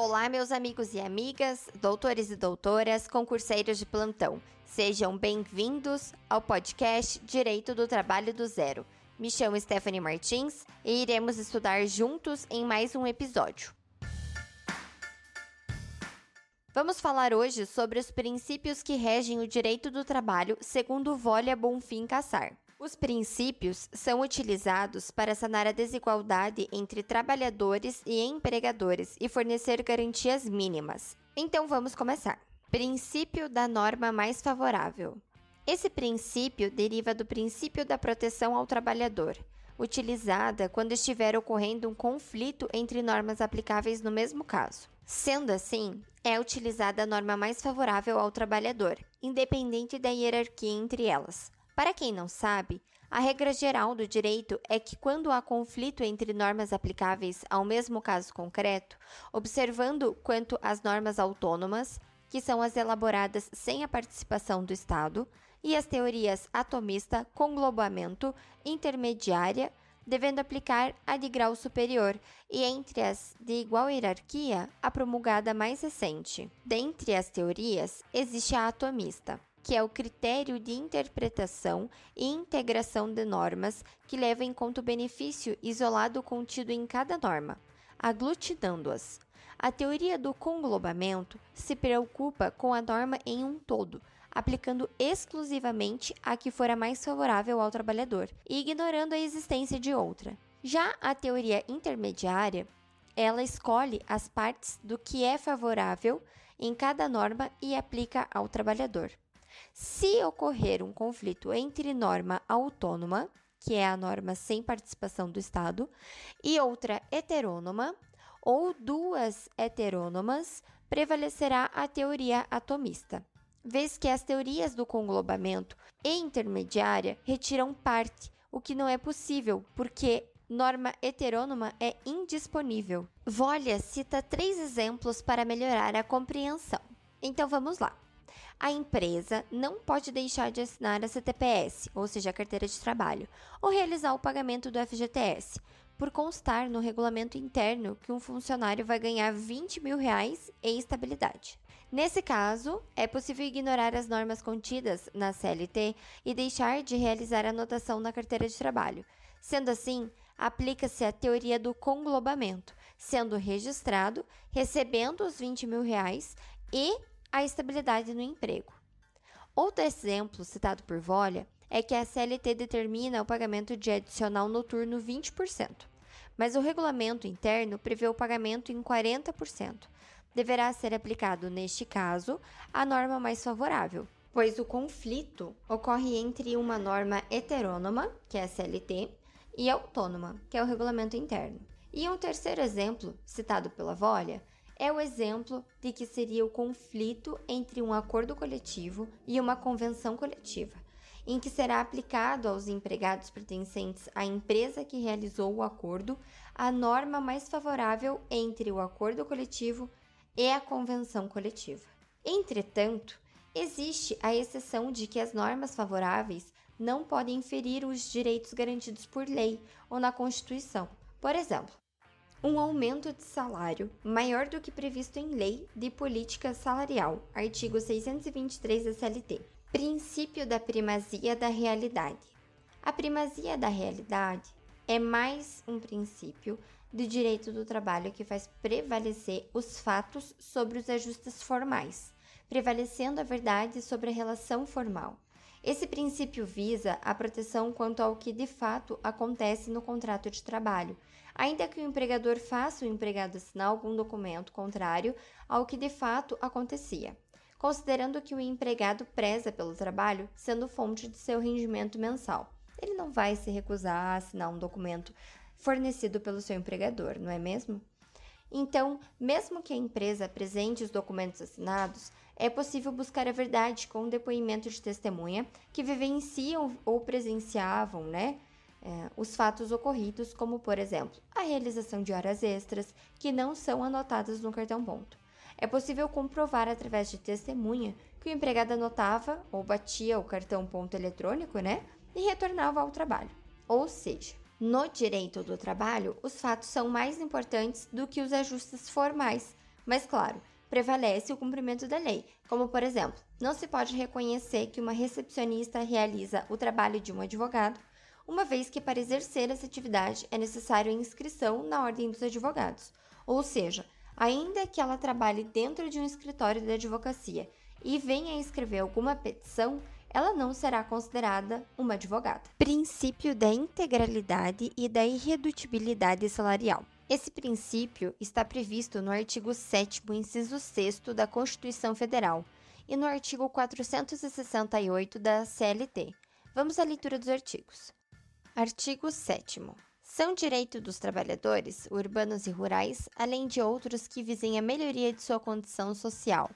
Olá, meus amigos e amigas, doutores e doutoras, concurseiros de plantão. Sejam bem-vindos ao podcast Direito do Trabalho do Zero. Me chamo Stephanie Martins e iremos estudar juntos em mais um episódio. Vamos falar hoje sobre os princípios que regem o direito do trabalho segundo Volia Bonfim Cassar. Os princípios são utilizados para sanar a desigualdade entre trabalhadores e empregadores e fornecer garantias mínimas. Então vamos começar. Princípio da norma mais favorável. Esse princípio deriva do princípio da proteção ao trabalhador, utilizada quando estiver ocorrendo um conflito entre normas aplicáveis no mesmo caso. Sendo assim, é utilizada a norma mais favorável ao trabalhador, independente da hierarquia entre elas. Para quem não sabe, a regra geral do direito é que quando há conflito entre normas aplicáveis ao mesmo caso concreto, observando quanto às normas autônomas, que são as elaboradas sem a participação do Estado, e as teorias atomista, conglobamento, intermediária, devendo aplicar a de grau superior, e entre as de igual hierarquia, a promulgada mais recente. Dentre as teorias, existe a atomista, que é o critério de interpretação e integração de normas que leva em conta o benefício isolado contido em cada norma, aglutinando-as. A teoria do conglobamento se preocupa com a norma em um todo, aplicando exclusivamente a que for a mais favorável ao trabalhador ignorando a existência de outra. Já a teoria intermediária, ela escolhe as partes do que é favorável em cada norma e aplica ao trabalhador. Se ocorrer um conflito entre norma autônoma, que é a norma sem participação do Estado, e outra heterônoma, ou duas heterônomas, prevalecerá a teoria atomista vez que as teorias do conglobamento e intermediária retiram parte, o que não é possível, porque norma heterônoma é indisponível. Volia cita três exemplos para melhorar a compreensão. Então vamos lá. A empresa não pode deixar de assinar a CTPS, ou seja, a carteira de trabalho, ou realizar o pagamento do FGTS, por constar no regulamento interno que um funcionário vai ganhar 20 mil reais em estabilidade. Nesse caso, é possível ignorar as normas contidas na CLT e deixar de realizar a anotação na carteira de trabalho. Sendo assim, aplica-se a teoria do conglobamento, sendo registrado, recebendo os 20 mil reais e a estabilidade no emprego. Outro exemplo citado por Volia é que a CLT determina o pagamento de adicional noturno 20%, mas o regulamento interno prevê o pagamento em 40%. Deverá ser aplicado, neste caso, a norma mais favorável, pois o conflito ocorre entre uma norma heterônoma, que é a CLT, e autônoma, que é o regulamento interno. E um terceiro exemplo, citado pela Volia, é o exemplo de que seria o conflito entre um acordo coletivo e uma convenção coletiva, em que será aplicado aos empregados pertencentes à empresa que realizou o acordo a norma mais favorável entre o acordo coletivo e a convenção coletiva. Entretanto, existe a exceção de que as normas favoráveis não podem ferir os direitos garantidos por lei ou na Constituição. Por exemplo, um aumento de salário maior do que previsto em lei de política salarial, artigo 623 da CLT. Princípio da primazia da realidade. A primazia da realidade é mais um princípio do direito do trabalho que faz prevalecer os fatos sobre os ajustes formais, prevalecendo a verdade sobre a relação formal. Esse princípio visa a proteção quanto ao que de fato acontece no contrato de trabalho, ainda que o empregador faça o empregado assinar algum documento contrário ao que de fato acontecia, considerando que o empregado preza pelo trabalho, sendo fonte de seu rendimento mensal. Ele não vai se recusar a assinar um documento fornecido pelo seu empregador, não é mesmo? Então, mesmo que a empresa apresente os documentos assinados, é possível buscar a verdade com depoimento de testemunha que vivenciam ou presenciavam, né? É, os fatos ocorridos, como por exemplo, a realização de horas extras que não são anotadas no cartão ponto. É possível comprovar através de testemunha que o empregado anotava ou batia o cartão ponto eletrônico, né? E retornava ao trabalho. Ou seja, no direito do trabalho, os fatos são mais importantes do que os ajustes formais, Mas, claro, prevalece o cumprimento da lei, como, por exemplo, não se pode reconhecer que uma recepcionista realiza o trabalho de um advogado, uma vez que para exercer essa atividade é necessário inscrição na Ordem dos Advogados, ou seja, ainda que ela trabalhe dentro de um escritório de advocacia e venha escrever alguma petição, ela não será considerada uma advogada. Princípio da integralidade e da irredutibilidade salarial. Esse princípio está previsto no artigo 7, inciso 6 da Constituição Federal e no artigo 468 da CLT. Vamos à leitura dos artigos. Artigo 7. São direito dos trabalhadores, urbanos e rurais, além de outros que visem a melhoria de sua condição social.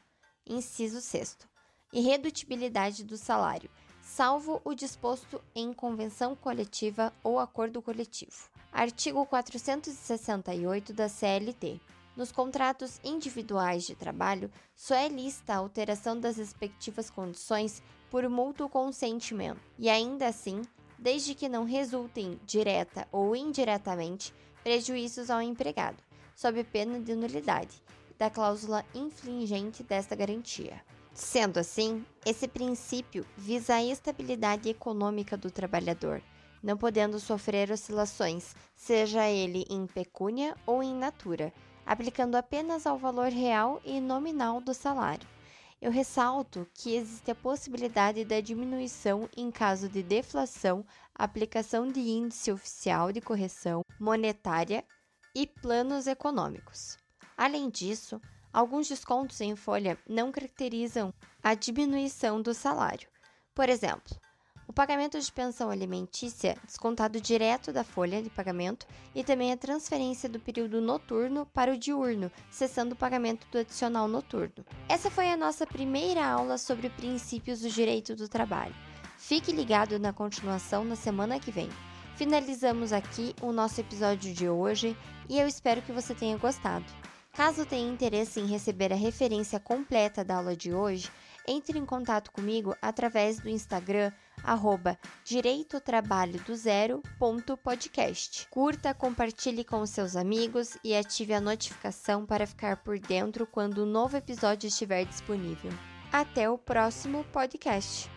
Inciso 6 irredutibilidade do salário, salvo o disposto em convenção coletiva ou acordo coletivo. Artigo 468 da CLT. Nos contratos individuais de trabalho, só é lista a alteração das respectivas condições por mútuo consentimento, e ainda assim, desde que não resultem, direta ou indiretamente, prejuízos ao empregado, sob pena de nulidade da cláusula infringente desta garantia. Sendo assim, esse princípio visa a estabilidade econômica do trabalhador, não podendo sofrer oscilações, seja ele em pecúnia ou em natura, aplicando apenas ao valor real e nominal do salário. Eu ressalto que existe a possibilidade da diminuição em caso de deflação, aplicação de índice oficial de correção monetária e planos econômicos. Além disso, Alguns descontos em folha não caracterizam a diminuição do salário. Por exemplo, o pagamento de pensão alimentícia descontado direto da folha de pagamento e também a transferência do período noturno para o diurno, cessando o pagamento do adicional noturno. Essa foi a nossa primeira aula sobre princípios do direito do trabalho. Fique ligado na continuação na semana que vem. Finalizamos aqui o nosso episódio de hoje e eu espero que você tenha gostado. Caso tenha interesse em receber a referência completa da aula de hoje, entre em contato comigo através do Instagram arroba direitotrabalhodozero.podcast. Curta, compartilhe com seus amigos e ative a notificação para ficar por dentro quando o um novo episódio estiver disponível. Até o próximo podcast!